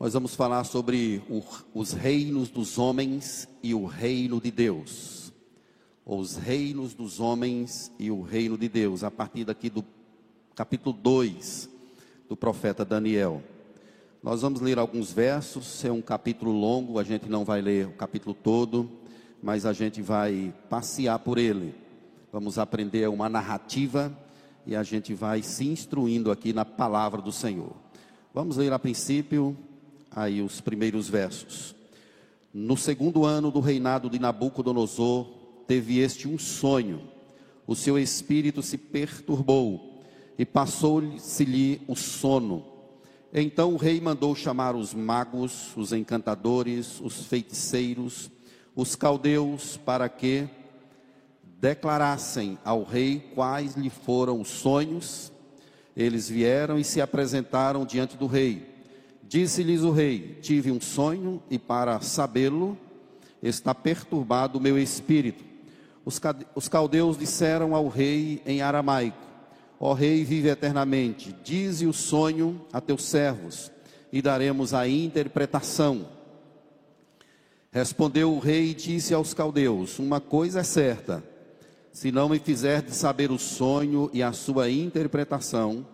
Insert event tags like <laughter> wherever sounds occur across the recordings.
Nós vamos falar sobre o, os reinos dos homens e o reino de Deus. Os reinos dos homens e o reino de Deus, a partir daqui do capítulo 2 do profeta Daniel. Nós vamos ler alguns versos, é um capítulo longo, a gente não vai ler o capítulo todo, mas a gente vai passear por ele. Vamos aprender uma narrativa e a gente vai se instruindo aqui na palavra do Senhor. Vamos ler a princípio aí os primeiros versos. No segundo ano do reinado de Nabucodonosor, teve este um sonho. O seu espírito se perturbou e passou-se-lhe o sono. Então o rei mandou chamar os magos, os encantadores, os feiticeiros, os caldeus, para que declarassem ao rei quais lhe foram os sonhos. Eles vieram e se apresentaram diante do rei. Disse-lhes o rei: Tive um sonho e para sabê-lo está perturbado o meu espírito. Os caldeus disseram ao rei em aramaico: Ó rei, vive eternamente. Dize o sonho a teus servos e daremos a interpretação. Respondeu o rei e disse aos caldeus: Uma coisa é certa: se não me fizerdes saber o sonho e a sua interpretação,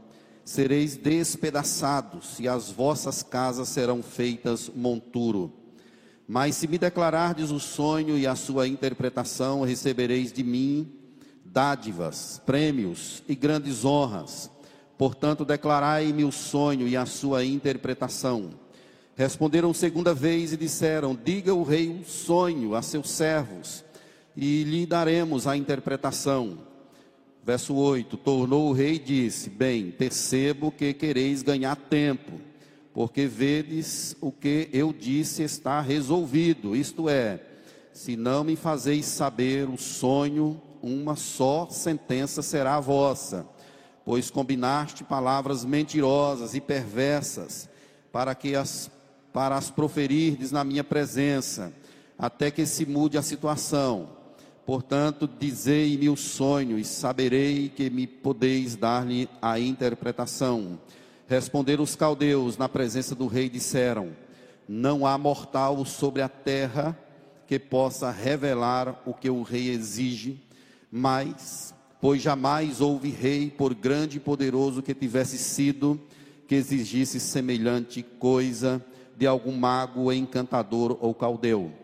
sereis despedaçados, e as vossas casas serão feitas monturo. Mas se me declarardes o sonho e a sua interpretação, recebereis de mim dádivas, prêmios e grandes honras. Portanto, declarai-me o sonho e a sua interpretação. Responderam segunda vez e disseram: Diga o rei o sonho a seus servos, e lhe daremos a interpretação. Verso 8: Tornou o rei e disse: Bem, percebo que quereis ganhar tempo, porque vedes o que eu disse está resolvido. Isto é, se não me fazeis saber o sonho, uma só sentença será a vossa, pois combinaste palavras mentirosas e perversas para que as para as proferirdes na minha presença, até que se mude a situação. Portanto, dizei-me o sonho e saberei que me podeis dar-lhe a interpretação. Responderam os caldeus na presença do rei disseram: Não há mortal sobre a terra que possa revelar o que o rei exige, mas pois jamais houve rei por grande e poderoso que tivesse sido que exigisse semelhante coisa de algum mago, encantador ou caldeu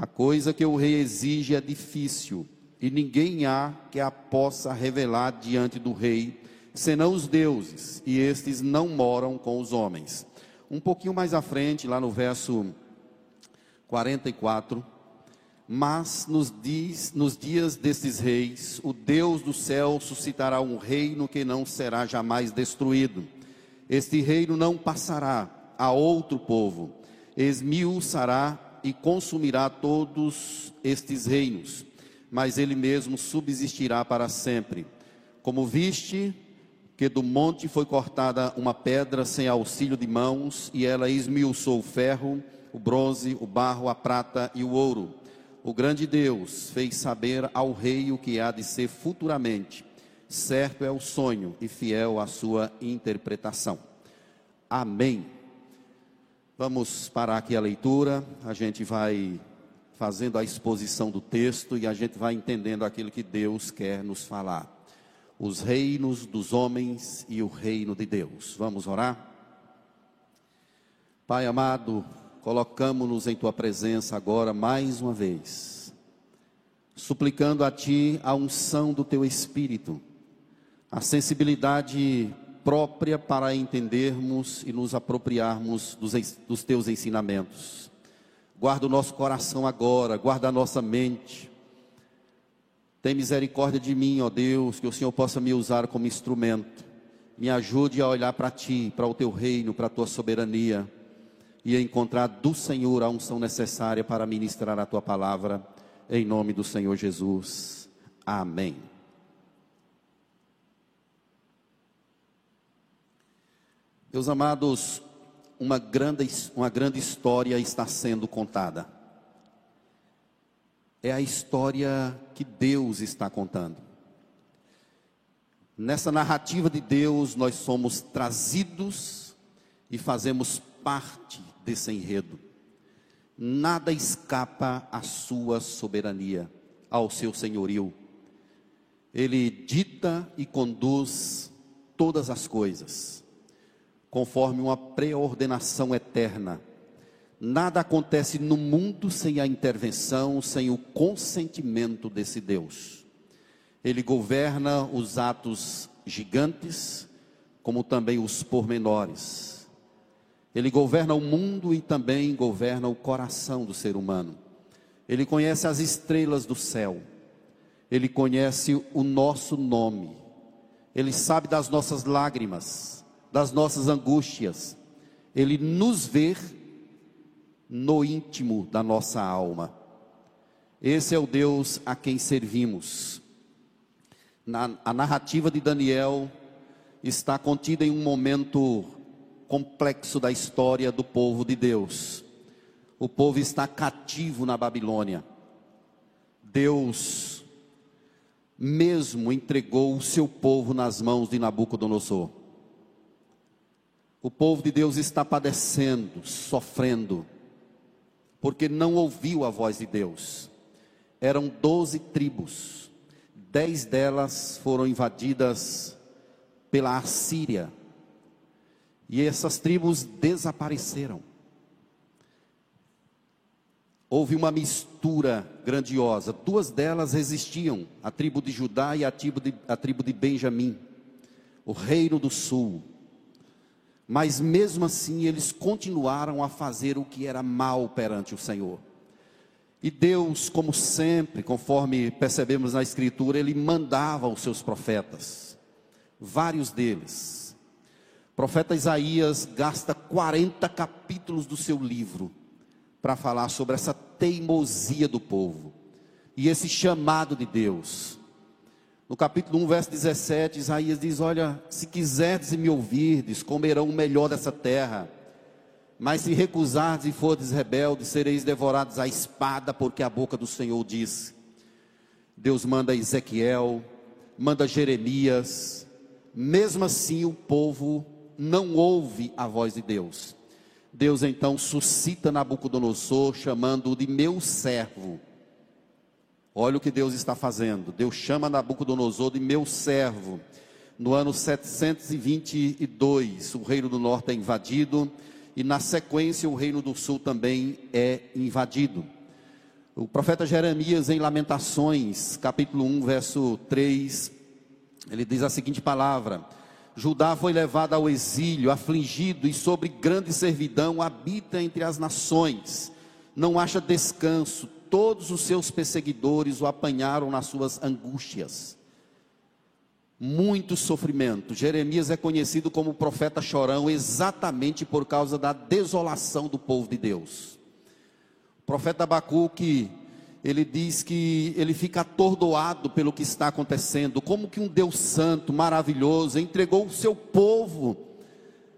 a coisa que o rei exige é difícil, e ninguém há que a possa revelar diante do rei, senão os deuses, e estes não moram com os homens. Um pouquinho mais à frente, lá no verso 44, mas nos, diz, nos dias destes reis, o Deus do céu suscitará um reino que não será jamais destruído. Este reino não passará a outro povo, esmiuçará e consumirá todos estes reinos, mas ele mesmo subsistirá para sempre. Como viste que do monte foi cortada uma pedra sem auxílio de mãos, e ela esmiuçou o ferro, o bronze, o barro, a prata e o ouro. O grande Deus fez saber ao rei o que há de ser futuramente. Certo é o sonho e fiel a sua interpretação. Amém. Vamos parar aqui a leitura, a gente vai fazendo a exposição do texto e a gente vai entendendo aquilo que Deus quer nos falar. Os reinos dos homens e o reino de Deus. Vamos orar? Pai amado, colocamos-nos em tua presença agora mais uma vez, suplicando a ti a unção do teu espírito, a sensibilidade própria para entendermos e nos apropriarmos dos, dos teus ensinamentos. Guarda o nosso coração agora, guarda a nossa mente. Tem misericórdia de mim, ó Deus, que o Senhor possa me usar como instrumento. Me ajude a olhar para ti, para o teu reino, para a tua soberania e a encontrar do Senhor a unção necessária para ministrar a tua palavra, em nome do Senhor Jesus. Amém. Meus amados, uma grande, uma grande história está sendo contada. É a história que Deus está contando. Nessa narrativa de Deus, nós somos trazidos e fazemos parte desse enredo. Nada escapa à sua soberania, ao seu senhorio. Ele dita e conduz todas as coisas, conforme uma preordenação eterna. Nada acontece no mundo sem a intervenção, sem o consentimento desse Deus. Ele governa os atos gigantes, como também os pormenores. Ele governa o mundo e também governa o coração do ser humano. Ele conhece as estrelas do céu. Ele conhece o nosso nome. Ele sabe das nossas lágrimas, das nossas angústias. Ele nos vê no íntimo da nossa alma. Esse é o Deus a quem servimos. Na, a narrativa de Daniel está contida em um momento complexo da história do povo de Deus. O povo está cativo na Babilônia. Deus mesmo entregou o seu povo nas mãos de Nabucodonosor. O povo de Deus está padecendo, sofrendo, porque não ouviu a voz de Deus. Eram doze tribos, dez delas foram invadidas pela Assíria, e essas tribos desapareceram. Houve uma mistura grandiosa. Duas delas resistiam, a tribo de Judá e a tribo de, a tribo de Benjamim, o reino do sul. Mas mesmo assim eles continuaram a fazer o que era mal perante o Senhor. E Deus, como sempre, conforme percebemos na Escritura, Ele mandava os seus profetas, vários deles. O profeta Isaías gasta 40 capítulos do seu livro para falar sobre essa teimosia do povo e esse chamado de Deus. No capítulo 1, verso 17, Isaías diz: Olha, se quiserdes me ouvirdes, comerão o melhor dessa terra. Mas se recusardes e fordes rebeldes, sereis devorados à espada, porque a boca do Senhor diz. Deus manda Ezequiel, manda Jeremias, mesmo assim o povo não ouve a voz de Deus. Deus então suscita Nabucodonosor, chamando-o de meu servo. Olha o que Deus está fazendo. Deus chama Nabucodonosor de meu servo. No ano 722, o reino do norte é invadido, e na sequência, o reino do sul também é invadido. O profeta Jeremias, em Lamentações, capítulo 1, verso 3, ele diz a seguinte palavra: Judá foi levado ao exílio, afligido e sobre grande servidão, habita entre as nações, não acha descanso, todos os seus perseguidores o apanharam nas suas angústias. Muito sofrimento. Jeremias é conhecido como profeta chorão exatamente por causa da desolação do povo de Deus. O profeta Abacuque ele diz que ele fica atordoado pelo que está acontecendo, como que um Deus santo, maravilhoso, entregou o seu povo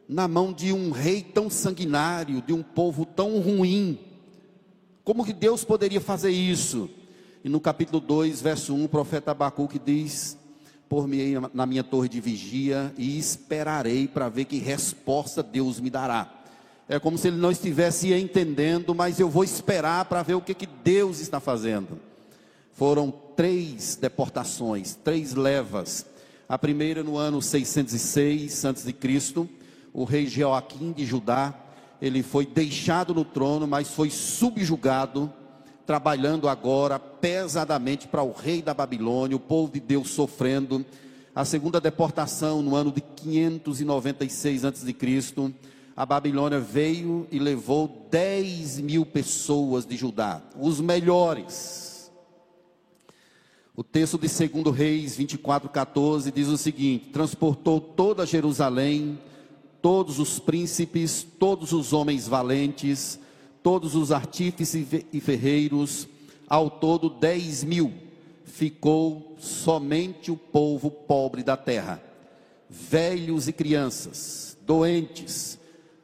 na mão de um rei tão sanguinário, de um povo tão ruim. Como que Deus poderia fazer isso? E no capítulo 2, verso 1, o profeta Abacuque diz: Por mim na minha torre de vigia e esperarei para ver que resposta Deus me dará. É como se ele não estivesse entendendo, mas eu vou esperar para ver o que, que Deus está fazendo. Foram três deportações, três levas. A primeira no ano 606 a.C., o rei Joaquim de Judá, ele foi deixado no trono, mas foi subjugado, trabalhando agora pesadamente para o rei da Babilônia, o povo de Deus sofrendo. A segunda deportação no ano de 596 a.C., a Babilônia veio e levou 10 mil pessoas de Judá, os melhores. O texto de 2 Reis 24,14 diz o seguinte: transportou toda Jerusalém, todos os príncipes, todos os homens valentes, todos os artífices e ferreiros, ao todo 10 mil. Ficou somente o povo pobre da terra, velhos e crianças, doentes,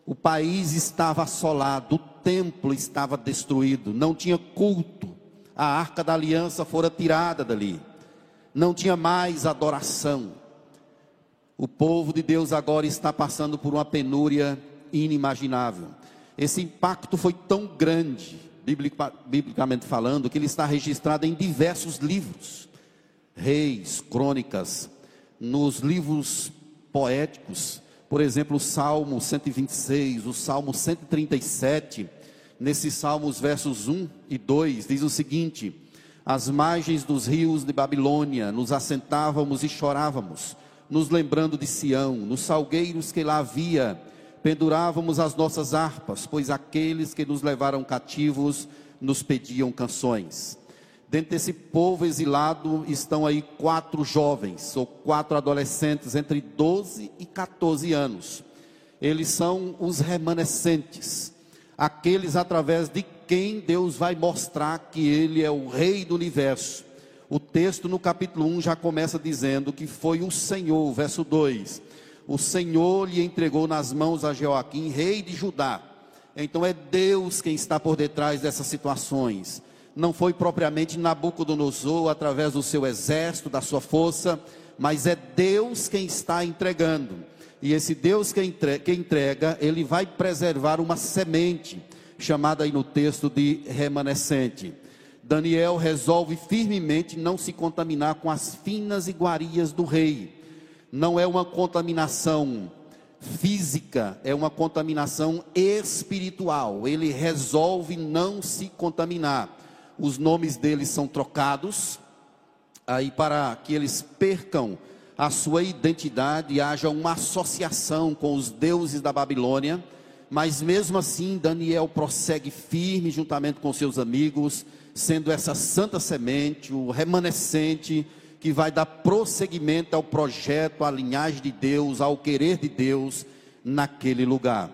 o país estava assolado, o templo estava destruído, não tinha culto, a arca da aliança fora tirada dali, não tinha mais adoração. O povo de Deus agora está passando por uma penúria inimaginável. Esse impacto foi tão grande, biblicamente falando, que ele está registrado em diversos livros, reis, crônicas, nos livros poéticos, por exemplo, o Salmo 126, o Salmo 137, nesses salmos, versos 1 e 2, diz o seguinte: Às margens dos rios de Babilônia, nos assentávamos e chorávamos, nos lembrando de Sião, nos salgueiros que lá havia, pendurávamos as nossas harpas, pois aqueles que nos levaram cativos nos pediam canções. Dentro desse povo exilado estão aí quatro jovens, ou quatro adolescentes entre 12 e 14 anos. Eles são os remanescentes aqueles através de quem Deus vai mostrar que Ele é o Rei do universo. O texto no capítulo 1 já começa dizendo que foi o Senhor, verso 2: O Senhor lhe entregou nas mãos a Joaquim, rei de Judá. Então é Deus quem está por detrás dessas situações. Não foi propriamente Nabucodonosor através do seu exército, da sua força, mas é Deus quem está entregando. E esse Deus que entrega, ele vai preservar uma semente, chamada aí no texto de remanescente. Daniel resolve firmemente não se contaminar com as finas iguarias do rei. Não é uma contaminação física, é uma contaminação espiritual. Ele resolve não se contaminar. Os nomes deles são trocados aí para que eles percam a sua identidade e haja uma associação com os deuses da Babilônia, mas mesmo assim Daniel prossegue firme juntamente com seus amigos, sendo essa santa semente, o remanescente que vai dar prosseguimento ao projeto, à linhagem de Deus, ao querer de Deus naquele lugar.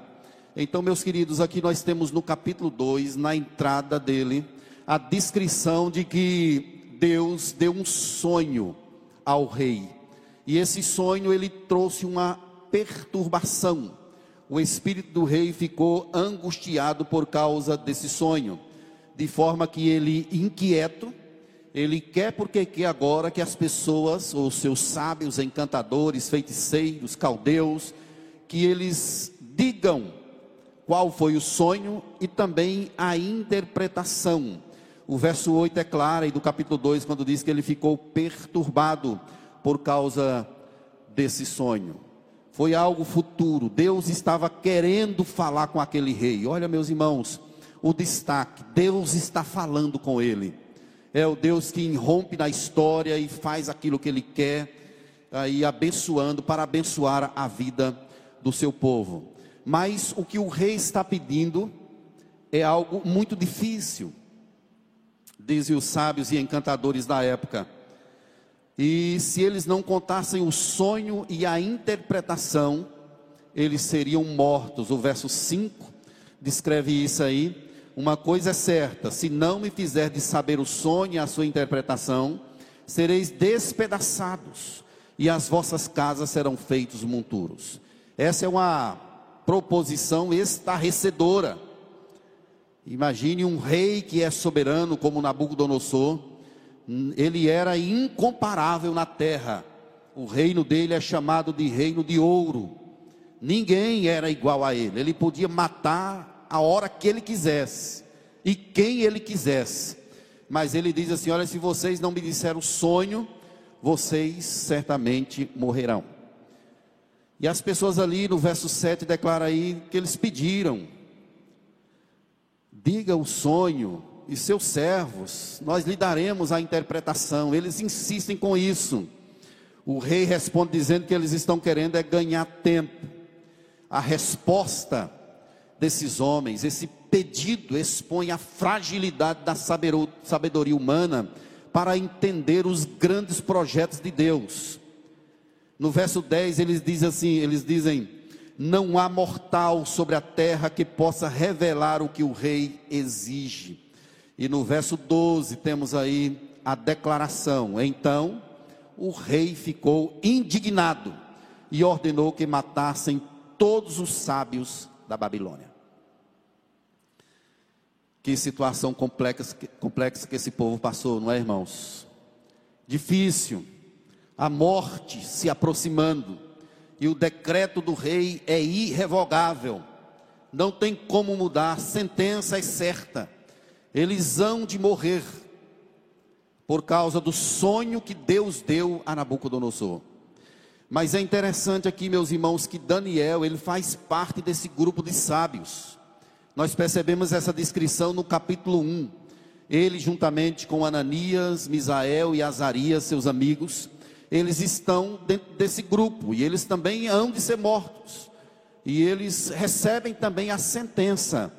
Então, meus queridos, aqui nós temos no capítulo 2, na entrada dele, a descrição de que Deus deu um sonho ao rei. E esse sonho ele trouxe uma perturbação. O espírito do rei ficou angustiado por causa desse sonho, de forma que ele inquieto, ele quer porque quer agora que as pessoas, os seus sábios, encantadores, feiticeiros, caldeus, que eles digam qual foi o sonho e também a interpretação. O verso 8 é claro, e do capítulo 2, quando diz que ele ficou perturbado por causa desse sonho. Foi algo futuro. Deus estava querendo falar com aquele rei. Olha, meus irmãos, o destaque: Deus está falando com ele. É o Deus que irrompe na história e faz aquilo que ele quer, aí abençoando para abençoar a vida do seu povo. Mas o que o rei está pedindo é algo muito difícil, dizem os sábios e encantadores da época. E se eles não contassem o sonho e a interpretação, eles seriam mortos. O verso 5 descreve isso aí. Uma coisa é certa: se não me de saber o sonho e a sua interpretação, sereis despedaçados, e as vossas casas serão feitos monturos. Essa é uma proposição estarrecedora. Imagine um rei que é soberano como Nabucodonosor ele era incomparável na terra. O reino dele é chamado de reino de ouro. Ninguém era igual a ele. Ele podia matar a hora que ele quisesse e quem ele quisesse. Mas ele diz assim: Olha, se vocês não me disseram o sonho, vocês certamente morrerão. E as pessoas ali no verso 7 declara aí que eles pediram: Diga o sonho, e seus servos, nós lhe daremos a interpretação. Eles insistem com isso. O rei responde dizendo que eles estão querendo é ganhar tempo. A resposta desses homens, esse pedido expõe a fragilidade da sabedoria humana para entender os grandes projetos de Deus. No verso 10 eles dizem assim, eles dizem: não há mortal sobre a terra que possa revelar o que o rei exige. E no verso 12 temos aí a declaração: Então o rei ficou indignado e ordenou que matassem todos os sábios da Babilônia. Que situação complexa, complexa que esse povo passou, não é, irmãos? Difícil, a morte se aproximando, e o decreto do rei é irrevogável. não tem como mudar, a sentença é certa. Eles hão de morrer por causa do sonho que Deus deu a Nabucodonosor. Mas é interessante aqui, meus irmãos, que Daniel, ele faz parte desse grupo de sábios. Nós percebemos essa descrição no capítulo 1. Ele, juntamente com Ananias, Misael e Azarias, seus amigos, eles estão dentro desse grupo e eles também hão de ser mortos e eles recebem também a sentença.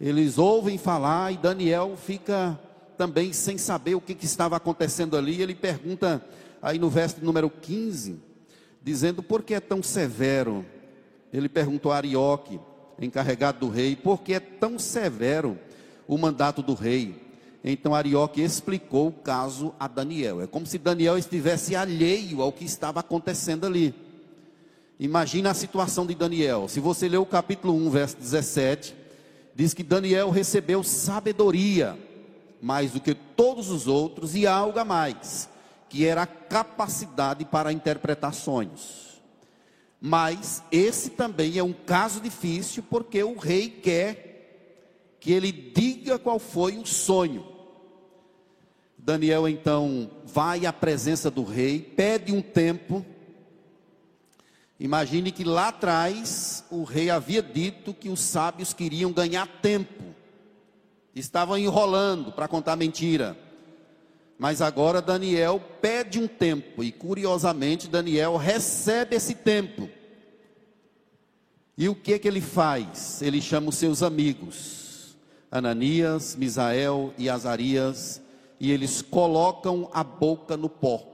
Eles ouvem falar e Daniel fica também sem saber o que, que estava acontecendo ali. Ele pergunta aí no verso número 15, dizendo: Por que é tão severo? Ele perguntou a Arioque, encarregado do rei, por que é tão severo o mandato do rei? Então Arioque explicou o caso a Daniel. É como se Daniel estivesse alheio ao que estava acontecendo ali. Imagina a situação de Daniel. Se você ler o capítulo 1, verso 17, diz que Daniel recebeu sabedoria mais do que todos os outros e algo a mais, que era a capacidade para interpretar sonhos. Mas esse também é um caso difícil porque o rei quer que ele diga qual foi o sonho. Daniel então vai à presença do rei, pede um tempo Imagine que lá atrás o rei havia dito que os sábios queriam ganhar tempo, estavam enrolando para contar mentira. Mas agora Daniel pede um tempo, e curiosamente Daniel recebe esse tempo. E o que é que ele faz? Ele chama os seus amigos, Ananias, Misael e Azarias, e eles colocam a boca no pó.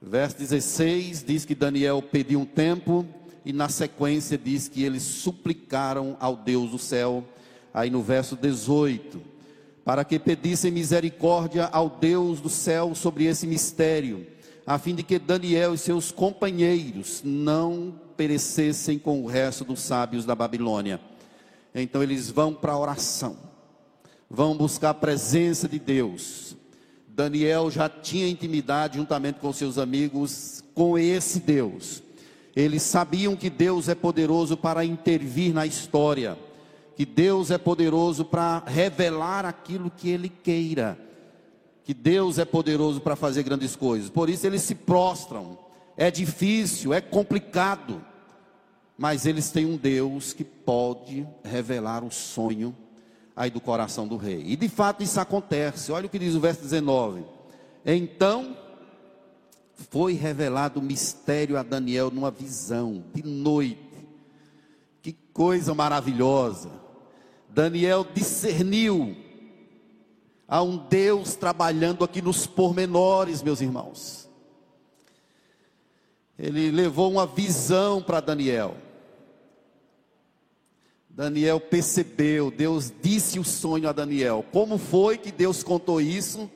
Verso 16 diz que Daniel pediu um tempo, e na sequência diz que eles suplicaram ao Deus do céu. Aí no verso 18, para que pedissem misericórdia ao Deus do céu sobre esse mistério, a fim de que Daniel e seus companheiros não perecessem com o resto dos sábios da Babilônia. Então eles vão para a oração, vão buscar a presença de Deus, Daniel já tinha intimidade juntamente com seus amigos com esse Deus. Eles sabiam que Deus é poderoso para intervir na história, que Deus é poderoso para revelar aquilo que Ele queira, que Deus é poderoso para fazer grandes coisas. Por isso eles se prostram. É difícil, é complicado, mas eles têm um Deus que pode revelar o sonho aí do coração do rei. E de fato isso acontece. Olha o que diz o verso 19. Então foi revelado o mistério a Daniel numa visão de noite. Que coisa maravilhosa. Daniel discerniu a um Deus trabalhando aqui nos pormenores, meus irmãos. Ele levou uma visão para Daniel. Daniel percebeu, Deus disse o sonho a Daniel. Como foi que Deus contou isso?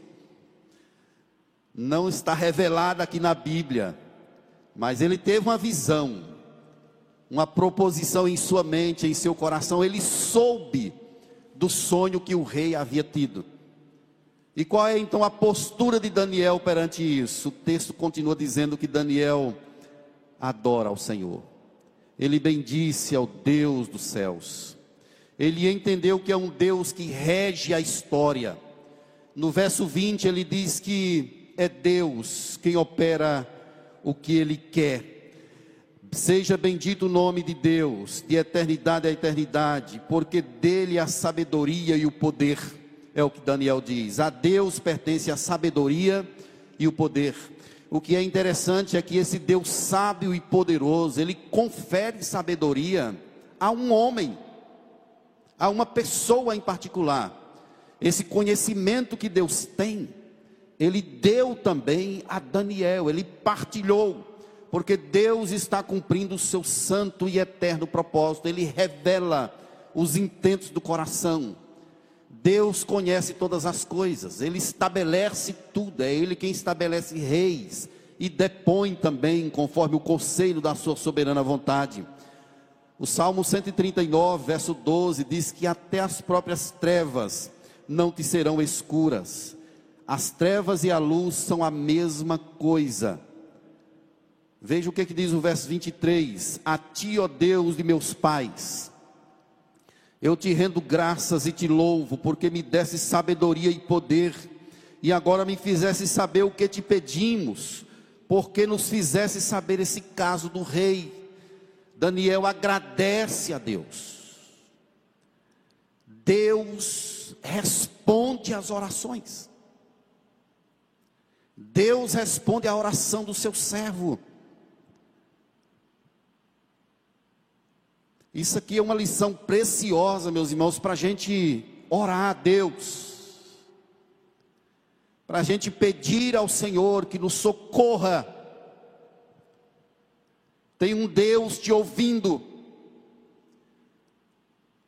Não está revelado aqui na Bíblia, mas ele teve uma visão, uma proposição em sua mente, em seu coração. Ele soube do sonho que o rei havia tido. E qual é então a postura de Daniel perante isso? O texto continua dizendo que Daniel adora ao Senhor. Ele bendisse ao Deus dos céus. Ele entendeu que é um Deus que rege a história. No verso 20 ele diz que é Deus quem opera o que ele quer. Seja bendito o nome de Deus, de eternidade a eternidade, porque dele a sabedoria e o poder, é o que Daniel diz. A Deus pertence a sabedoria e o poder. O que é interessante é que esse Deus sábio e poderoso, ele confere sabedoria a um homem, a uma pessoa em particular. Esse conhecimento que Deus tem, ele deu também a Daniel, ele partilhou, porque Deus está cumprindo o seu santo e eterno propósito, ele revela os intentos do coração. Deus conhece todas as coisas, Ele estabelece tudo, é Ele quem estabelece reis e depõe também conforme o conselho da sua soberana vontade. O Salmo 139, verso 12, diz que até as próprias trevas não te serão escuras. As trevas e a luz são a mesma coisa. Veja o que, que diz o verso 23: A ti, ó Deus de meus pais, eu te rendo graças e te louvo, porque me desse sabedoria e poder, e agora me fizesse saber o que te pedimos, porque nos fizesse saber esse caso do rei. Daniel agradece a Deus. Deus responde às orações. Deus responde à oração do seu servo. Isso aqui é uma lição preciosa, meus irmãos, para a gente orar a Deus, para a gente pedir ao Senhor que nos socorra. Tem um Deus te ouvindo,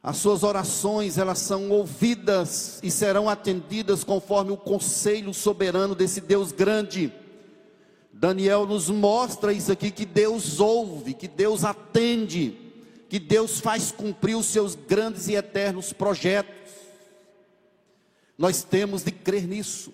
as suas orações, elas são ouvidas e serão atendidas conforme o conselho soberano desse Deus grande. Daniel nos mostra isso aqui: que Deus ouve, que Deus atende que Deus faz cumprir os seus grandes e eternos projetos. Nós temos de crer nisso.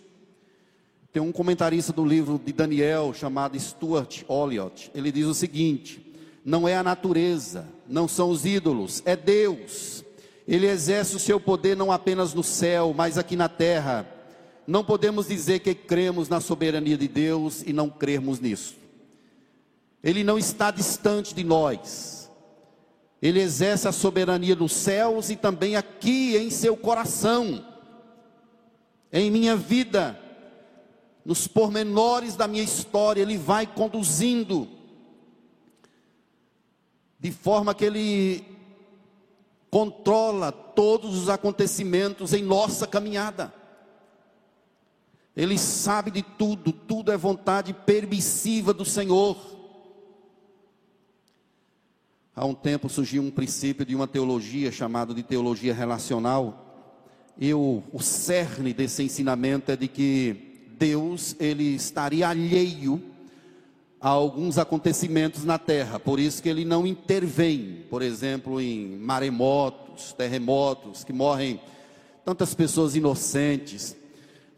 Tem um comentarista do livro de Daniel chamado Stuart Olliott. Ele diz o seguinte: não é a natureza, não são os ídolos, é Deus. Ele exerce o seu poder não apenas no céu, mas aqui na terra. Não podemos dizer que cremos na soberania de Deus e não crermos nisso. Ele não está distante de nós. Ele exerce a soberania nos céus e também aqui em seu coração, em minha vida, nos pormenores da minha história, Ele vai conduzindo, de forma que Ele controla todos os acontecimentos em nossa caminhada. Ele sabe de tudo, tudo é vontade permissiva do Senhor. Há um tempo surgiu um princípio de uma teologia chamada de teologia relacional. E o, o cerne desse ensinamento é de que Deus ele estaria alheio a alguns acontecimentos na terra, por isso que ele não intervém, por exemplo, em maremotos, terremotos, que morrem tantas pessoas inocentes.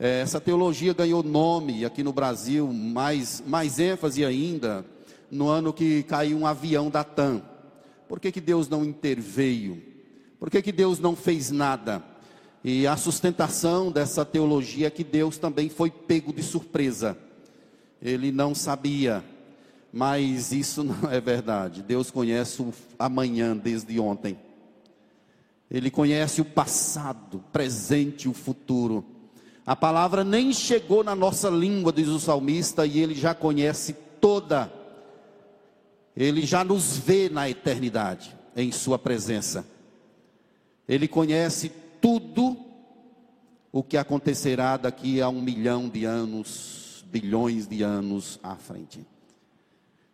É, essa teologia ganhou nome aqui no Brasil, mais, mais ênfase ainda, no ano que caiu um avião da TAM. Por que, que Deus não interveio? Por que, que Deus não fez nada? E a sustentação dessa teologia é que Deus também foi pego de surpresa. Ele não sabia, mas isso <laughs> não é verdade. Deus conhece o amanhã desde ontem. Ele conhece o passado, presente e o futuro. A palavra nem chegou na nossa língua, diz o salmista, e ele já conhece toda ele já nos vê na eternidade, em Sua presença. Ele conhece tudo o que acontecerá daqui a um milhão de anos, bilhões de anos à frente.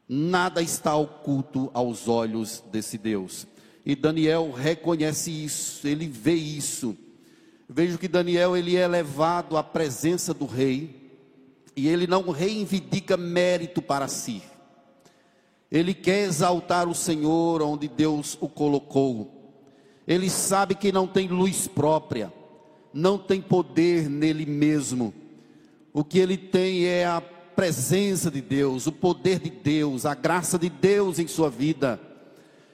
Nada está oculto aos olhos desse Deus. E Daniel reconhece isso, ele vê isso. Vejo que Daniel ele é levado à presença do rei e ele não reivindica mérito para si. Ele quer exaltar o Senhor onde Deus o colocou. Ele sabe que não tem luz própria, não tem poder nele mesmo. O que ele tem é a presença de Deus, o poder de Deus, a graça de Deus em sua vida.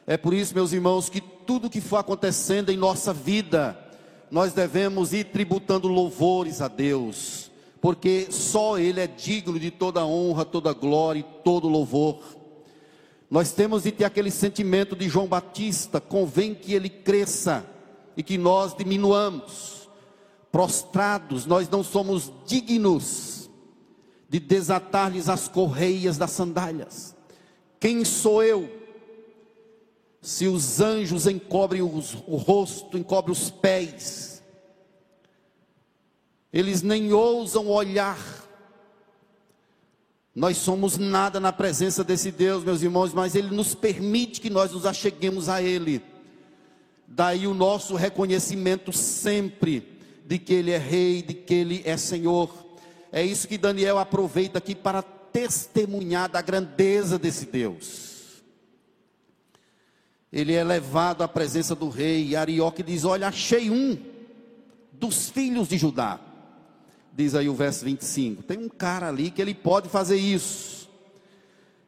É por isso, meus irmãos, que tudo que for acontecendo em nossa vida, nós devemos ir tributando louvores a Deus, porque só Ele é digno de toda honra, toda glória e todo louvor. Nós temos de ter aquele sentimento de João Batista: convém que ele cresça e que nós diminuamos. Prostrados, nós não somos dignos de desatar-lhes as correias das sandálias. Quem sou eu? Se os anjos encobrem os, o rosto, encobrem os pés, eles nem ousam olhar nós somos nada na presença desse Deus, meus irmãos, mas Ele nos permite que nós nos acheguemos a Ele. Daí o nosso reconhecimento sempre de que Ele é Rei, de que Ele é Senhor. É isso que Daniel aproveita aqui para testemunhar da grandeza desse Deus. Ele é levado à presença do rei, e Arioque diz: Olha, achei um dos filhos de Judá diz aí o verso 25. Tem um cara ali que ele pode fazer isso.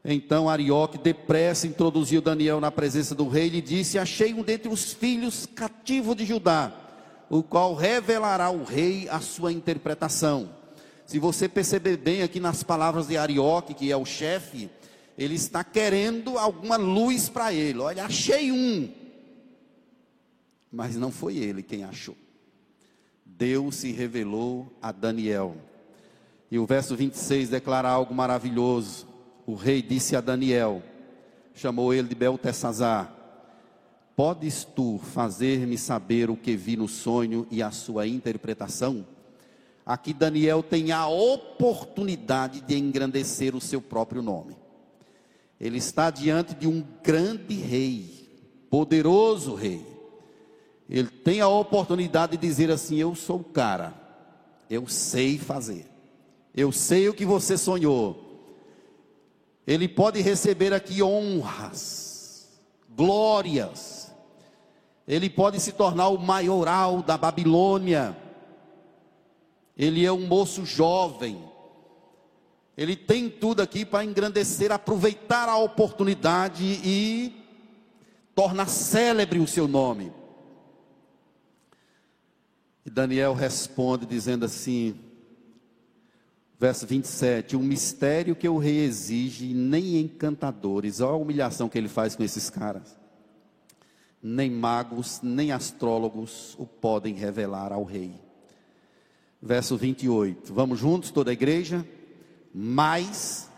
Então Arioque depressa introduziu Daniel na presença do rei e disse: Achei um dentre os filhos cativo de Judá, o qual revelará ao rei a sua interpretação. Se você perceber bem aqui nas palavras de Arioque, que é o chefe, ele está querendo alguma luz para ele. Olha, achei um. Mas não foi ele quem achou. Deus se revelou a Daniel. E o verso 26 declara algo maravilhoso. O rei disse a Daniel, chamou ele de Beltesazar: Podes tu fazer-me saber o que vi no sonho e a sua interpretação? Aqui Daniel tem a oportunidade de engrandecer o seu próprio nome. Ele está diante de um grande rei, poderoso rei. Ele tem a oportunidade de dizer assim: Eu sou o cara, eu sei fazer, eu sei o que você sonhou. Ele pode receber aqui honras, glórias, ele pode se tornar o maioral da Babilônia. Ele é um moço jovem, ele tem tudo aqui para engrandecer, aproveitar a oportunidade e tornar célebre o seu nome. E Daniel responde dizendo assim, verso 27, um mistério que o rei exige, nem encantadores, olha a humilhação que ele faz com esses caras. Nem magos, nem astrólogos o podem revelar ao rei. Verso 28. Vamos juntos, toda a igreja? mas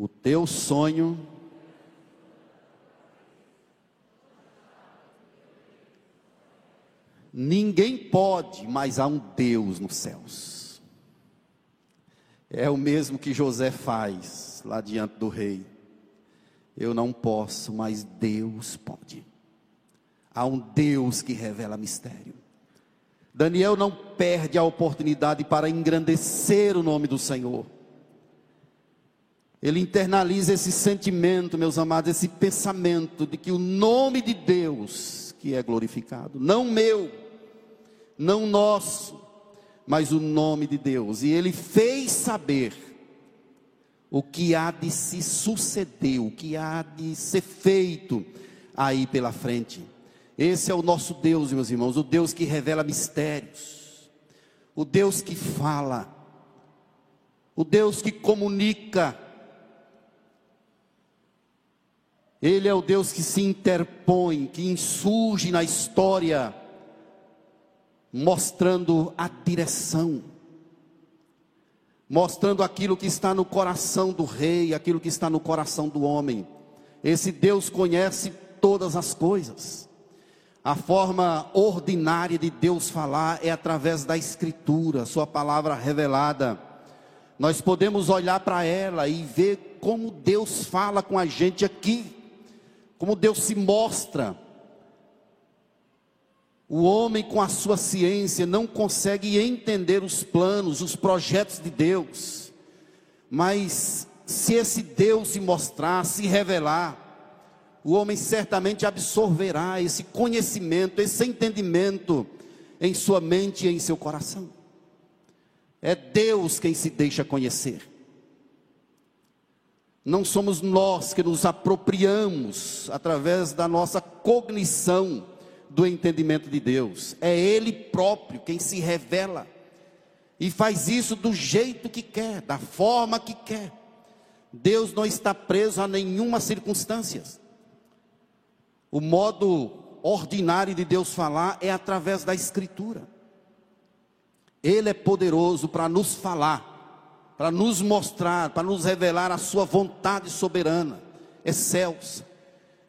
o teu sonho ninguém pode, mas há um Deus nos céus. É o mesmo que José faz lá diante do rei. Eu não posso, mas Deus pode. Há um Deus que revela mistério. Daniel não perde a oportunidade para engrandecer o nome do Senhor. Ele internaliza esse sentimento, meus amados, esse pensamento de que o nome de Deus que é glorificado, não meu, não nosso, mas o nome de Deus. E ele fez saber o que há de se suceder, o que há de ser feito aí pela frente. Esse é o nosso Deus, meus irmãos, o Deus que revela mistérios, o Deus que fala, o Deus que comunica. Ele é o Deus que se interpõe, que insurge na história, mostrando a direção mostrando aquilo que está no coração do rei, aquilo que está no coração do homem. Esse Deus conhece todas as coisas. A forma ordinária de Deus falar é através da Escritura, Sua palavra revelada. Nós podemos olhar para ela e ver como Deus fala com a gente aqui, como Deus se mostra o homem, com a sua ciência, não consegue entender os planos, os projetos de Deus. Mas, se esse Deus se mostrar, se revelar, o homem certamente absorverá esse conhecimento, esse entendimento em sua mente e em seu coração. É Deus quem se deixa conhecer. Não somos nós que nos apropriamos através da nossa cognição do entendimento de Deus. É Ele próprio quem se revela e faz isso do jeito que quer, da forma que quer. Deus não está preso a nenhuma circunstância. O modo ordinário de Deus falar é através da Escritura. Ele é poderoso para nos falar, para nos mostrar, para nos revelar a Sua vontade soberana, excelsa.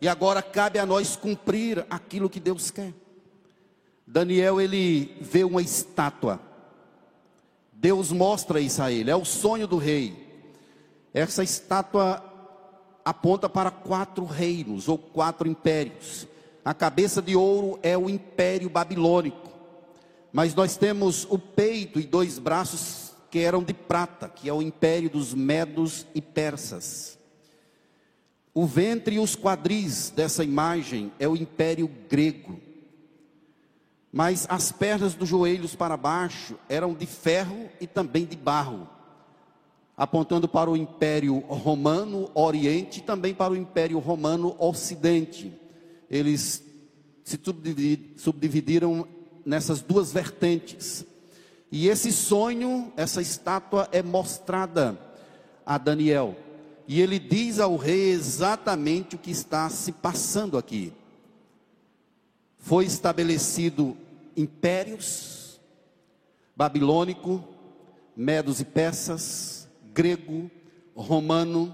E agora cabe a nós cumprir aquilo que Deus quer. Daniel ele vê uma estátua. Deus mostra isso a ele, é o sonho do rei. Essa estátua aponta para quatro reinos ou quatro impérios. A cabeça de ouro é o império babilônico. Mas nós temos o peito e dois braços que eram de prata, que é o império dos medos e persas. O ventre e os quadris dessa imagem é o império grego. Mas as pernas dos joelhos para baixo eram de ferro e também de barro, apontando para o império romano oriente e também para o império romano ocidente. Eles se subdividiram nessas duas vertentes. E esse sonho, essa estátua é mostrada a Daniel. E ele diz ao rei exatamente o que está se passando aqui. Foi estabelecido impérios, babilônico, medos e persas, grego, romano.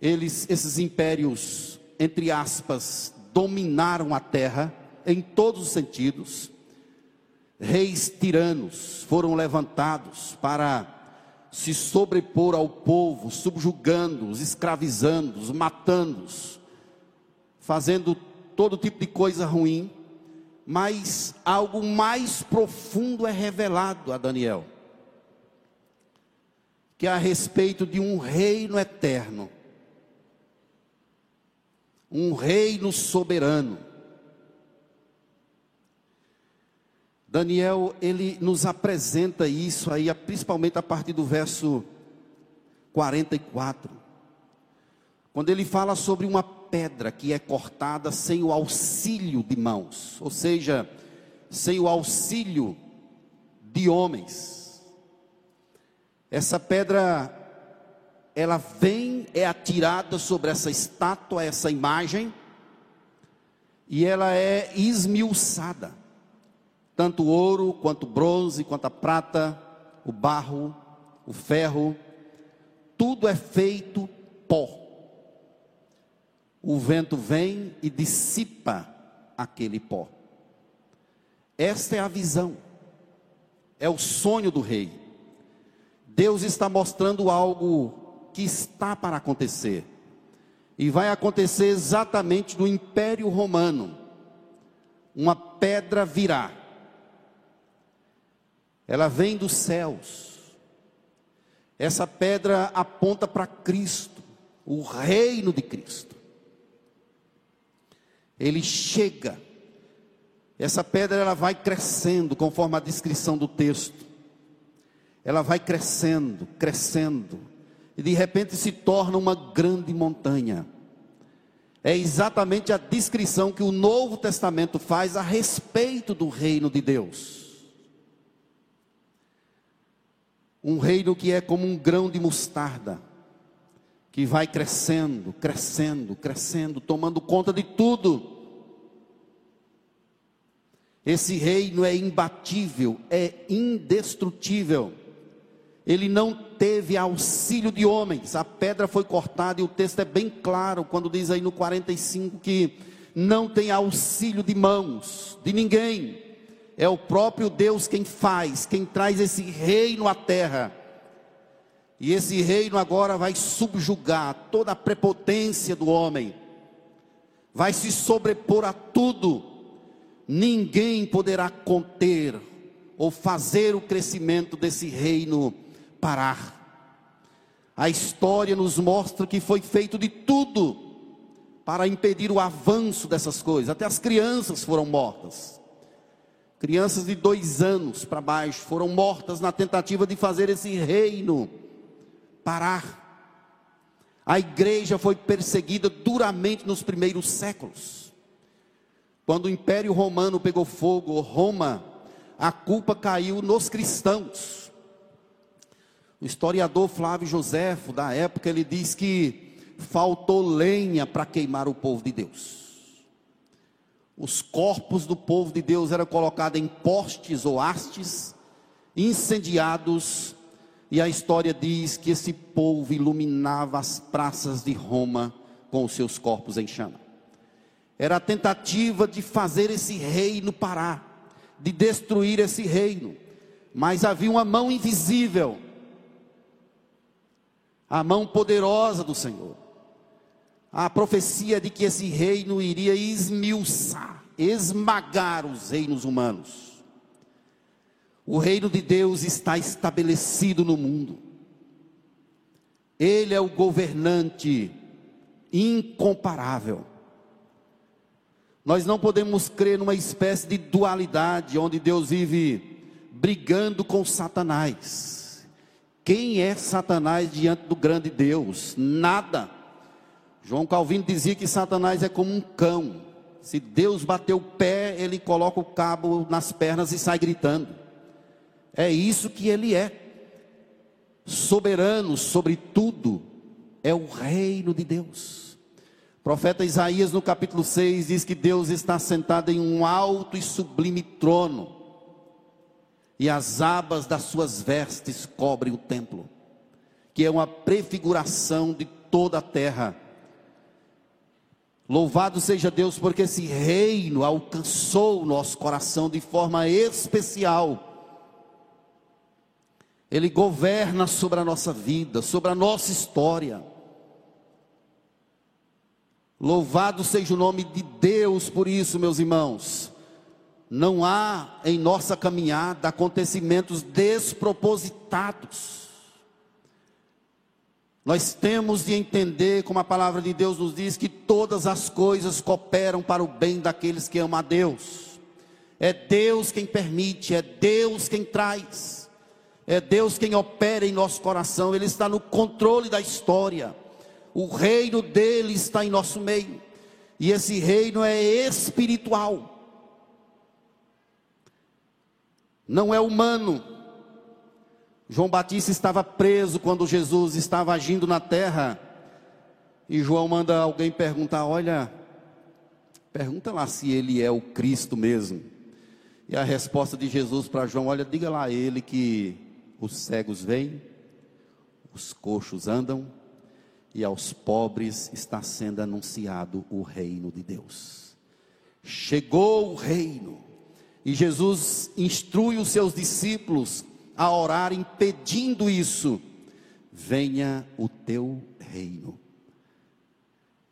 Eles, esses impérios, entre aspas, dominaram a terra em todos os sentidos. Reis tiranos foram levantados para se sobrepor ao povo, subjugando-os, escravizando-os, matando-os, fazendo todo tipo de coisa ruim, mas algo mais profundo é revelado a Daniel, que é a respeito de um reino eterno, um reino soberano, Daniel, ele nos apresenta isso aí, principalmente a partir do verso 44. Quando ele fala sobre uma pedra que é cortada sem o auxílio de mãos, ou seja, sem o auxílio de homens. Essa pedra, ela vem, é atirada sobre essa estátua, essa imagem, e ela é esmiuçada tanto o ouro, quanto o bronze, quanto a prata, o barro, o ferro, tudo é feito pó. O vento vem e dissipa aquele pó. Esta é a visão, é o sonho do rei. Deus está mostrando algo que está para acontecer, e vai acontecer exatamente no Império Romano. Uma pedra virá ela vem dos céus. Essa pedra aponta para Cristo, o reino de Cristo. Ele chega. Essa pedra ela vai crescendo, conforme a descrição do texto. Ela vai crescendo, crescendo, e de repente se torna uma grande montanha. É exatamente a descrição que o Novo Testamento faz a respeito do reino de Deus. Um reino que é como um grão de mostarda, que vai crescendo, crescendo, crescendo, tomando conta de tudo. Esse reino é imbatível, é indestrutível. Ele não teve auxílio de homens. A pedra foi cortada e o texto é bem claro quando diz aí no 45 que não tem auxílio de mãos de ninguém é o próprio Deus quem faz, quem traz esse reino à terra. E esse reino agora vai subjugar toda a prepotência do homem, vai se sobrepor a tudo. Ninguém poderá conter ou fazer o crescimento desse reino parar. A história nos mostra que foi feito de tudo para impedir o avanço dessas coisas, até as crianças foram mortas. Crianças de dois anos para baixo foram mortas na tentativa de fazer esse reino parar. A igreja foi perseguida duramente nos primeiros séculos. Quando o Império Romano pegou fogo, Roma, a culpa caiu nos cristãos. O historiador Flávio Joséfo, da época, ele diz que faltou lenha para queimar o povo de Deus os corpos do povo de Deus eram colocados em postes ou hastes, incendiados, e a história diz que esse povo iluminava as praças de Roma com os seus corpos em chama. Era a tentativa de fazer esse reino parar, de destruir esse reino, mas havia uma mão invisível, a mão poderosa do Senhor a profecia de que esse reino iria esmiuçar, esmagar os reinos humanos. O reino de Deus está estabelecido no mundo. Ele é o governante incomparável. Nós não podemos crer numa espécie de dualidade onde Deus vive brigando com Satanás. Quem é Satanás diante do grande Deus? Nada. João Calvino dizia que Satanás é como um cão. Se Deus bater o pé, ele coloca o cabo nas pernas e sai gritando. É isso que ele é. Soberano sobre tudo, é o reino de Deus. Profeta Isaías, no capítulo 6, diz que Deus está sentado em um alto e sublime trono, e as abas das suas vestes cobrem o templo, que é uma prefiguração de toda a terra. Louvado seja Deus, porque esse reino alcançou o nosso coração de forma especial. Ele governa sobre a nossa vida, sobre a nossa história. Louvado seja o nome de Deus por isso, meus irmãos. Não há em nossa caminhada acontecimentos despropositados. Nós temos de entender, como a palavra de Deus nos diz, que todas as coisas cooperam para o bem daqueles que amam a Deus. É Deus quem permite, é Deus quem traz, é Deus quem opera em nosso coração, Ele está no controle da história. O reino dele está em nosso meio. E esse reino é espiritual. Não é humano. João Batista estava preso quando Jesus estava agindo na terra. E João manda alguém perguntar: Olha, pergunta lá se ele é o Cristo mesmo. E a resposta de Jesus para João: Olha, diga lá a ele que os cegos vêm, os coxos andam, e aos pobres está sendo anunciado o reino de Deus. Chegou o reino, e Jesus instrui os seus discípulos a orarem pedindo isso: venha o teu reino.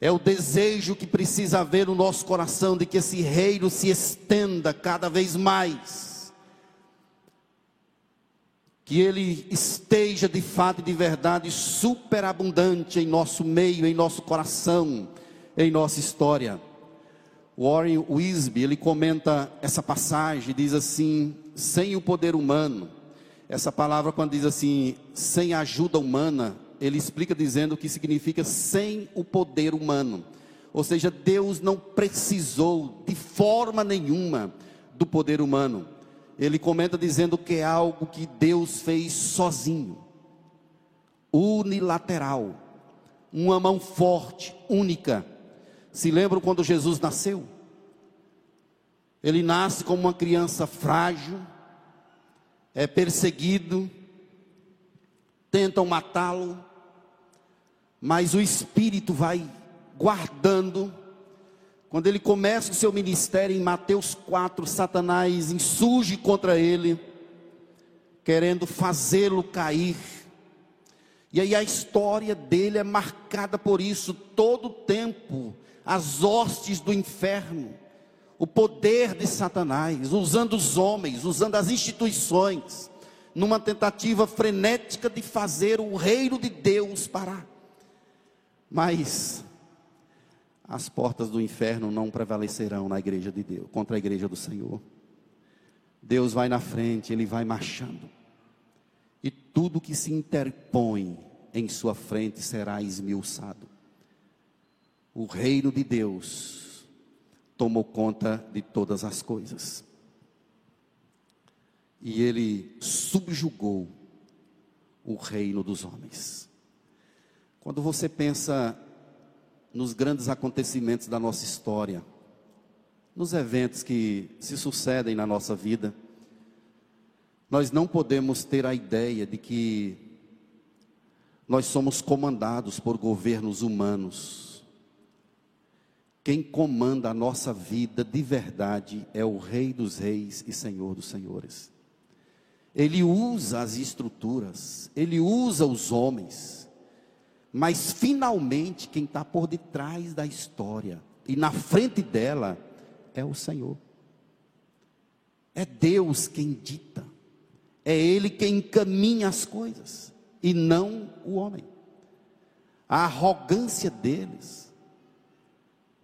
É o desejo que precisa haver no nosso coração de que esse reino se estenda cada vez mais que ele esteja de fato e de verdade superabundante em nosso meio, em nosso coração, em nossa história. Warren Wisby, ele comenta essa passagem, diz assim: sem o poder humano, essa palavra quando diz assim, sem ajuda humana, ele explica dizendo que significa sem o poder humano. Ou seja, Deus não precisou de forma nenhuma do poder humano ele comenta dizendo que é algo que Deus fez sozinho, unilateral, uma mão forte, única. Se lembram quando Jesus nasceu? Ele nasce como uma criança frágil, é perseguido, tentam matá-lo, mas o Espírito vai guardando quando ele começa o seu ministério em Mateus 4, Satanás insurge contra ele, querendo fazê-lo cair. E aí a história dele é marcada por isso todo o tempo, as hostes do inferno, o poder de Satanás, usando os homens, usando as instituições, numa tentativa frenética de fazer o reino de Deus parar. Mas as portas do inferno não prevalecerão na igreja de Deus, contra a igreja do Senhor. Deus vai na frente, ele vai marchando. E tudo que se interpõe em sua frente será esmiuçado. O reino de Deus tomou conta de todas as coisas. E ele subjugou o reino dos homens. Quando você pensa nos grandes acontecimentos da nossa história, nos eventos que se sucedem na nossa vida, nós não podemos ter a ideia de que nós somos comandados por governos humanos. Quem comanda a nossa vida de verdade é o Rei dos Reis e Senhor dos Senhores. Ele usa as estruturas, ele usa os homens, mas finalmente quem está por detrás da história e na frente dela é o Senhor. É Deus quem dita. É Ele quem encaminha as coisas e não o homem. A arrogância deles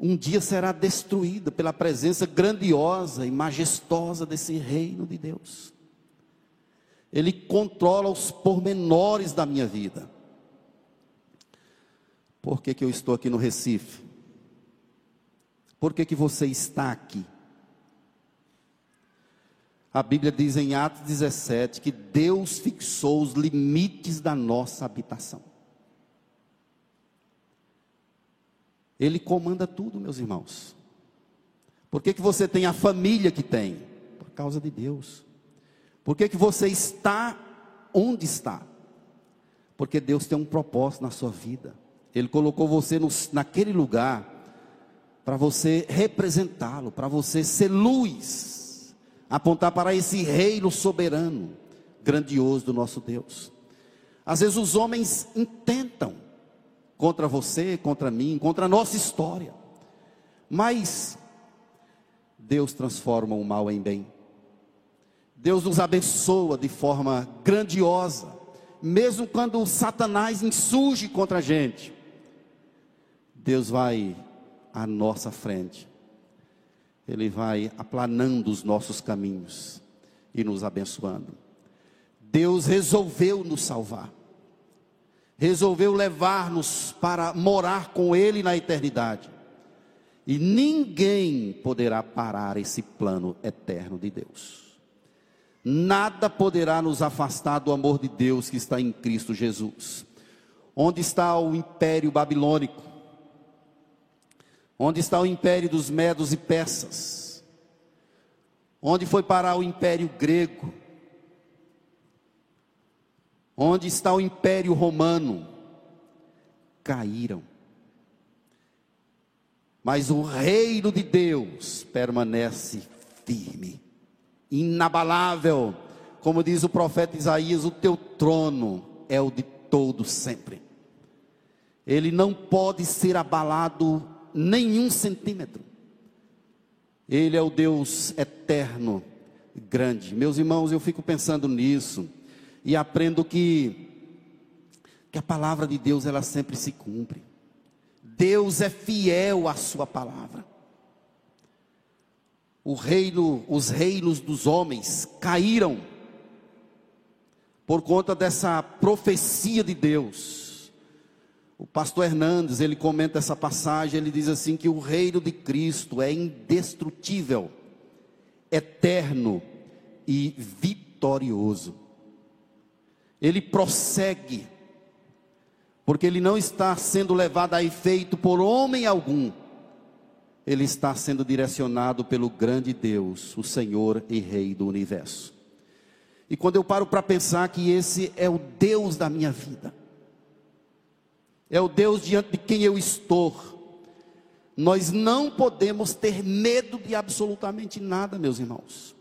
um dia será destruída pela presença grandiosa e majestosa desse reino de Deus. Ele controla os pormenores da minha vida. Por que, que eu estou aqui no Recife? Por que, que você está aqui? A Bíblia diz em Atos 17 que Deus fixou os limites da nossa habitação. Ele comanda tudo, meus irmãos. Por que, que você tem a família que tem? Por causa de Deus. Por que, que você está onde está? Porque Deus tem um propósito na sua vida. Ele colocou você no, naquele lugar para você representá-lo, para você ser luz, apontar para esse reino soberano, grandioso do nosso Deus. Às vezes os homens intentam contra você, contra mim, contra a nossa história, mas Deus transforma o mal em bem. Deus nos abençoa de forma grandiosa, mesmo quando Satanás insurge contra a gente. Deus vai à nossa frente, Ele vai aplanando os nossos caminhos e nos abençoando. Deus resolveu nos salvar, resolveu levar-nos para morar com Ele na eternidade, e ninguém poderá parar esse plano eterno de Deus. Nada poderá nos afastar do amor de Deus que está em Cristo Jesus. Onde está o império babilônico? Onde está o império dos medos e persas? Onde foi parar o império grego? Onde está o império romano? Caíram. Mas o reino de Deus permanece firme, inabalável. Como diz o profeta Isaías, o teu trono é o de todo sempre. Ele não pode ser abalado nenhum centímetro. Ele é o Deus eterno, grande. Meus irmãos, eu fico pensando nisso e aprendo que que a palavra de Deus ela sempre se cumpre. Deus é fiel à sua palavra. O reino, os reinos dos homens caíram por conta dessa profecia de Deus. O pastor Hernandes, ele comenta essa passagem, ele diz assim que o reino de Cristo é indestrutível, eterno e vitorioso. Ele prossegue, porque ele não está sendo levado a efeito por homem algum. Ele está sendo direcionado pelo grande Deus, o Senhor e Rei do universo. E quando eu paro para pensar que esse é o Deus da minha vida, é o Deus diante de quem eu estou. Nós não podemos ter medo de absolutamente nada, meus irmãos.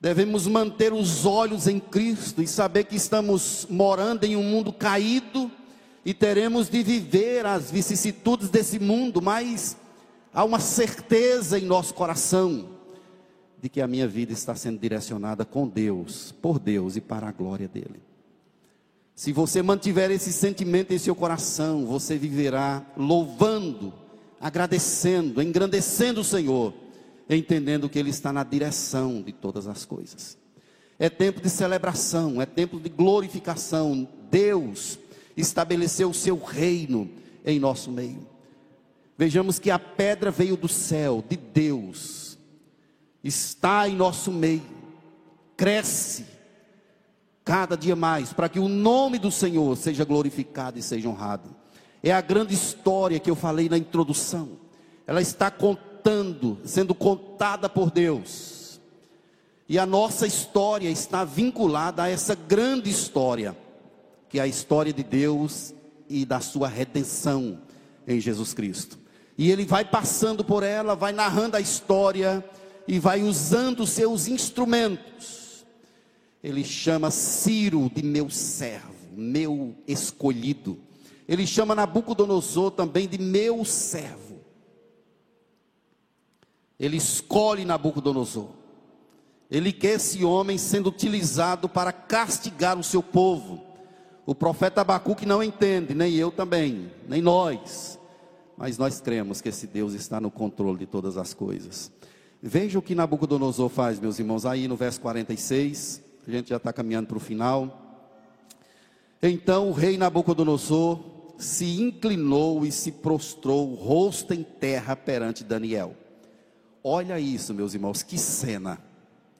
Devemos manter os olhos em Cristo e saber que estamos morando em um mundo caído e teremos de viver as vicissitudes desse mundo, mas há uma certeza em nosso coração de que a minha vida está sendo direcionada com Deus, por Deus e para a glória dele. Se você mantiver esse sentimento em seu coração, você viverá louvando, agradecendo, engrandecendo o Senhor, entendendo que Ele está na direção de todas as coisas. É tempo de celebração, é tempo de glorificação. Deus estabeleceu o seu reino em nosso meio. Vejamos que a pedra veio do céu, de Deus, está em nosso meio, cresce, cada dia mais, para que o nome do Senhor seja glorificado e seja honrado. É a grande história que eu falei na introdução. Ela está contando, sendo contada por Deus. E a nossa história está vinculada a essa grande história, que é a história de Deus e da sua redenção em Jesus Cristo. E ele vai passando por ela, vai narrando a história e vai usando seus instrumentos ele chama Ciro de meu servo, meu escolhido. Ele chama Nabucodonosor também de meu servo. Ele escolhe Nabucodonosor. Ele quer esse homem sendo utilizado para castigar o seu povo. O profeta Abacuque não entende, nem eu também, nem nós. mas nós cremos que esse Deus está no controle de todas as coisas. Veja o que Nabucodonosor faz, meus irmãos, aí no verso 46, a gente já está caminhando para o final. Então o rei Nabucodonosor se inclinou e se prostrou, rosto em terra perante Daniel. Olha isso, meus irmãos, que cena.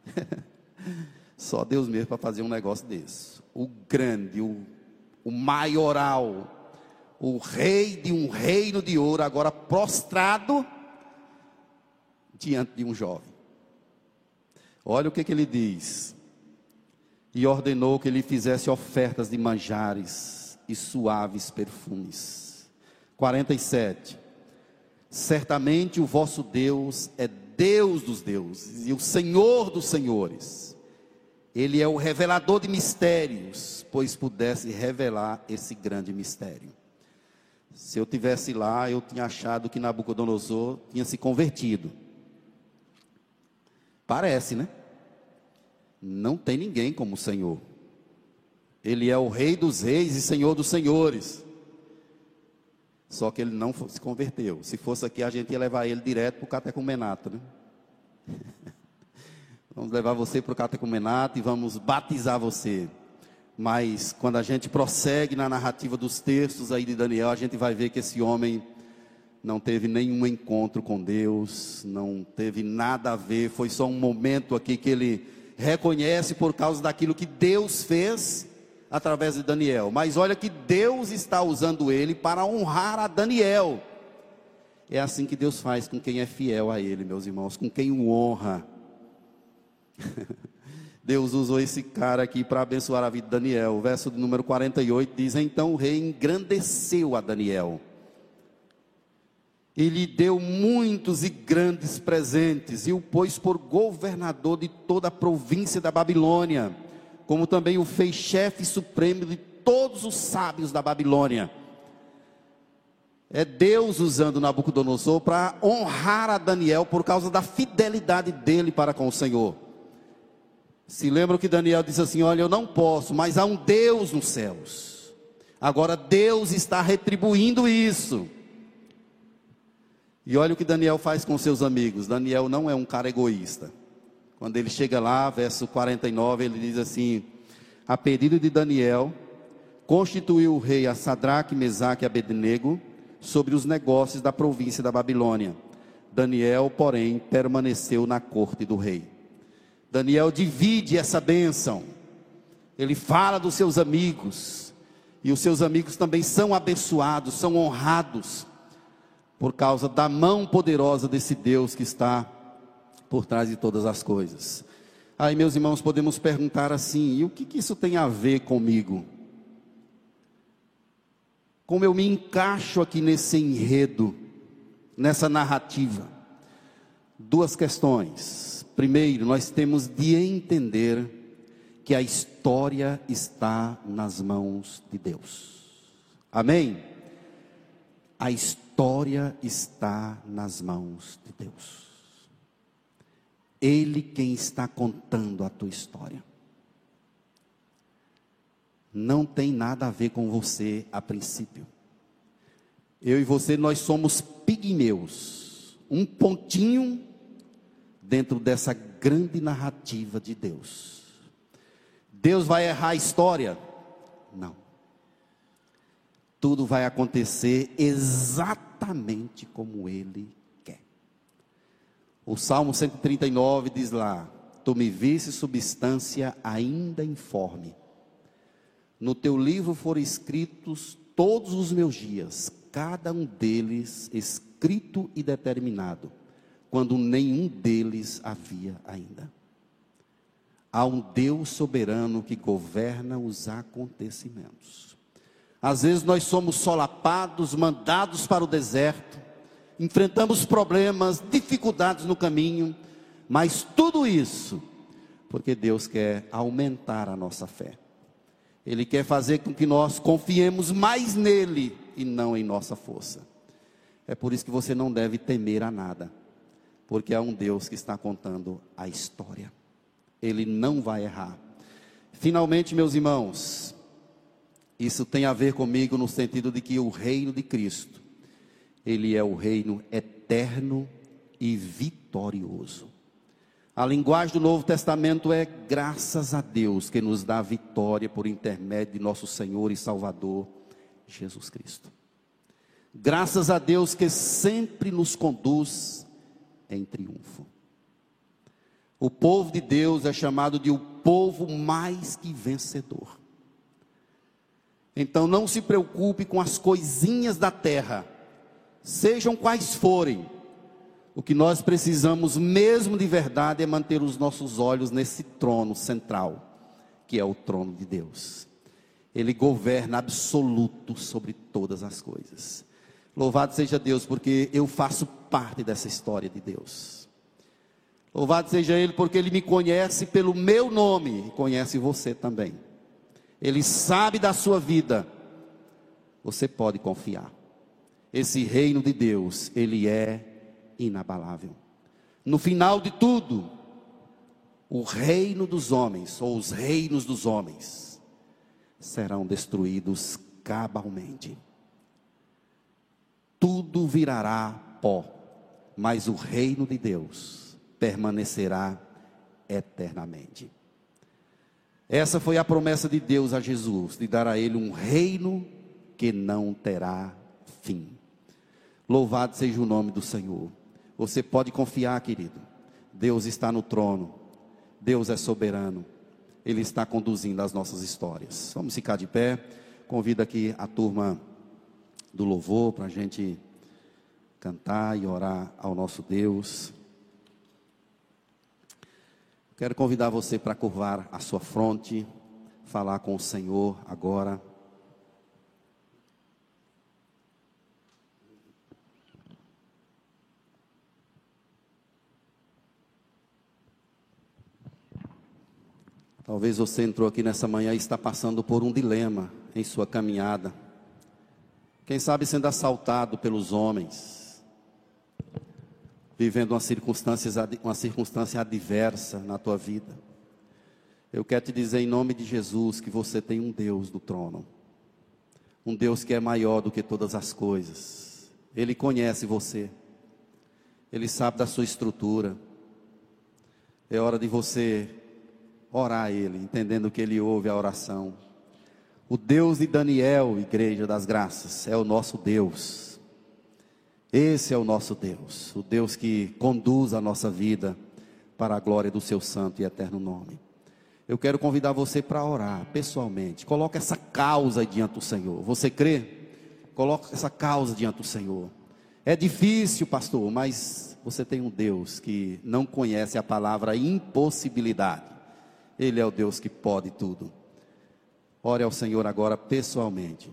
<laughs> Só Deus mesmo para fazer um negócio desse. O grande, o, o maioral, o rei de um reino de ouro, agora prostrado diante de um jovem. Olha o que, que ele diz. E ordenou que ele fizesse ofertas de manjares e suaves perfumes. 47. Certamente o vosso Deus é Deus dos deuses e o Senhor dos senhores ele é o revelador de mistérios, pois pudesse revelar esse grande mistério. Se eu tivesse lá, eu tinha achado que Nabucodonosor tinha se convertido. Parece, né? Não tem ninguém como o Senhor. Ele é o Rei dos Reis e Senhor dos Senhores. Só que ele não se converteu. Se fosse aqui, a gente ia levar ele direto para o catecumenato, né? <laughs> Vamos levar você para o catecumenato e vamos batizar você. Mas quando a gente prossegue na narrativa dos textos aí de Daniel, a gente vai ver que esse homem não teve nenhum encontro com Deus, não teve nada a ver, foi só um momento aqui que ele reconhece por causa daquilo que Deus fez através de Daniel. Mas olha que Deus está usando ele para honrar a Daniel. É assim que Deus faz com quem é fiel a ele, meus irmãos, com quem o honra. <laughs> Deus usou esse cara aqui para abençoar a vida de Daniel. O verso número 48 diz: Então o rei engrandeceu a Daniel. E lhe deu muitos e grandes presentes, e o pôs por governador de toda a província da Babilônia, como também o fez chefe supremo de todos os sábios da Babilônia. É Deus usando Nabucodonosor para honrar a Daniel por causa da fidelidade dele para com o Senhor. Se lembram que Daniel disse assim: Olha, eu não posso, mas há um Deus nos céus. Agora Deus está retribuindo isso. E olha o que Daniel faz com seus amigos. Daniel não é um cara egoísta. Quando ele chega lá, verso 49, ele diz assim: A pedido de Daniel, constituiu o rei a Sadraque, Mesaque e Abednego sobre os negócios da província da Babilônia. Daniel, porém, permaneceu na corte do rei. Daniel divide essa bênção. Ele fala dos seus amigos. E os seus amigos também são abençoados, são honrados, por causa da mão poderosa desse Deus que está por trás de todas as coisas. Aí, meus irmãos, podemos perguntar assim: e o que, que isso tem a ver comigo? Como eu me encaixo aqui nesse enredo, nessa narrativa? Duas questões. Primeiro, nós temos de entender que a história está nas mãos de Deus. Amém? A história está nas mãos de Deus. Ele quem está contando a tua história. Não tem nada a ver com você a princípio. Eu e você, nós somos pigmeus. Um pontinho dentro dessa grande narrativa de Deus. Deus vai errar a história? Não. Tudo vai acontecer exatamente como Ele. O Salmo 139 diz lá: Tu me viste substância ainda informe. No teu livro foram escritos todos os meus dias, cada um deles escrito e determinado quando nenhum deles havia ainda. Há um Deus soberano que governa os acontecimentos. Às vezes nós somos solapados, mandados para o deserto, enfrentamos problemas, dificuldades no caminho, mas tudo isso porque Deus quer aumentar a nossa fé. Ele quer fazer com que nós confiemos mais nele e não em nossa força. É por isso que você não deve temer a nada porque há um Deus que está contando a história. Ele não vai errar. Finalmente, meus irmãos, isso tem a ver comigo no sentido de que o reino de Cristo, Ele é o reino eterno e vitorioso. A linguagem do Novo Testamento é graças a Deus que nos dá vitória por intermédio de nosso Senhor e Salvador Jesus Cristo. Graças a Deus que sempre nos conduz em triunfo. O povo de Deus é chamado de o povo mais que vencedor. Então não se preocupe com as coisinhas da terra, sejam quais forem. O que nós precisamos mesmo de verdade é manter os nossos olhos nesse trono central, que é o trono de Deus. Ele governa absoluto sobre todas as coisas. Louvado seja Deus, porque eu faço parte dessa história de Deus. Louvado seja Ele, porque Ele me conhece pelo meu nome e conhece você também. Ele sabe da sua vida. Você pode confiar. Esse reino de Deus, ele é inabalável. No final de tudo, o reino dos homens, ou os reinos dos homens, serão destruídos cabalmente. Tudo virará pó, mas o reino de Deus permanecerá eternamente. Essa foi a promessa de Deus a Jesus, de dar a ele um reino que não terá fim. Louvado seja o nome do Senhor. Você pode confiar, querido. Deus está no trono. Deus é soberano. Ele está conduzindo as nossas histórias. Vamos ficar de pé. Convido aqui a turma do louvor para a gente cantar e orar ao nosso Deus. Quero convidar você para curvar a sua fronte, falar com o Senhor agora. Talvez você entrou aqui nessa manhã e está passando por um dilema em sua caminhada. Quem sabe sendo assaltado pelos homens vivendo uma circunstância, uma circunstância adversa na tua vida. Eu quero te dizer em nome de Jesus que você tem um Deus no trono. Um Deus que é maior do que todas as coisas. Ele conhece você. Ele sabe da sua estrutura. É hora de você orar a Ele, entendendo que Ele ouve a oração. O Deus de Daniel, Igreja das Graças, é o nosso Deus. Esse é o nosso Deus, o Deus que conduz a nossa vida para a glória do seu santo e eterno nome. Eu quero convidar você para orar pessoalmente. Coloque essa causa diante do Senhor. Você crê? Coloque essa causa diante do Senhor. É difícil, pastor, mas você tem um Deus que não conhece a palavra impossibilidade. Ele é o Deus que pode tudo. Ore ao Senhor agora pessoalmente.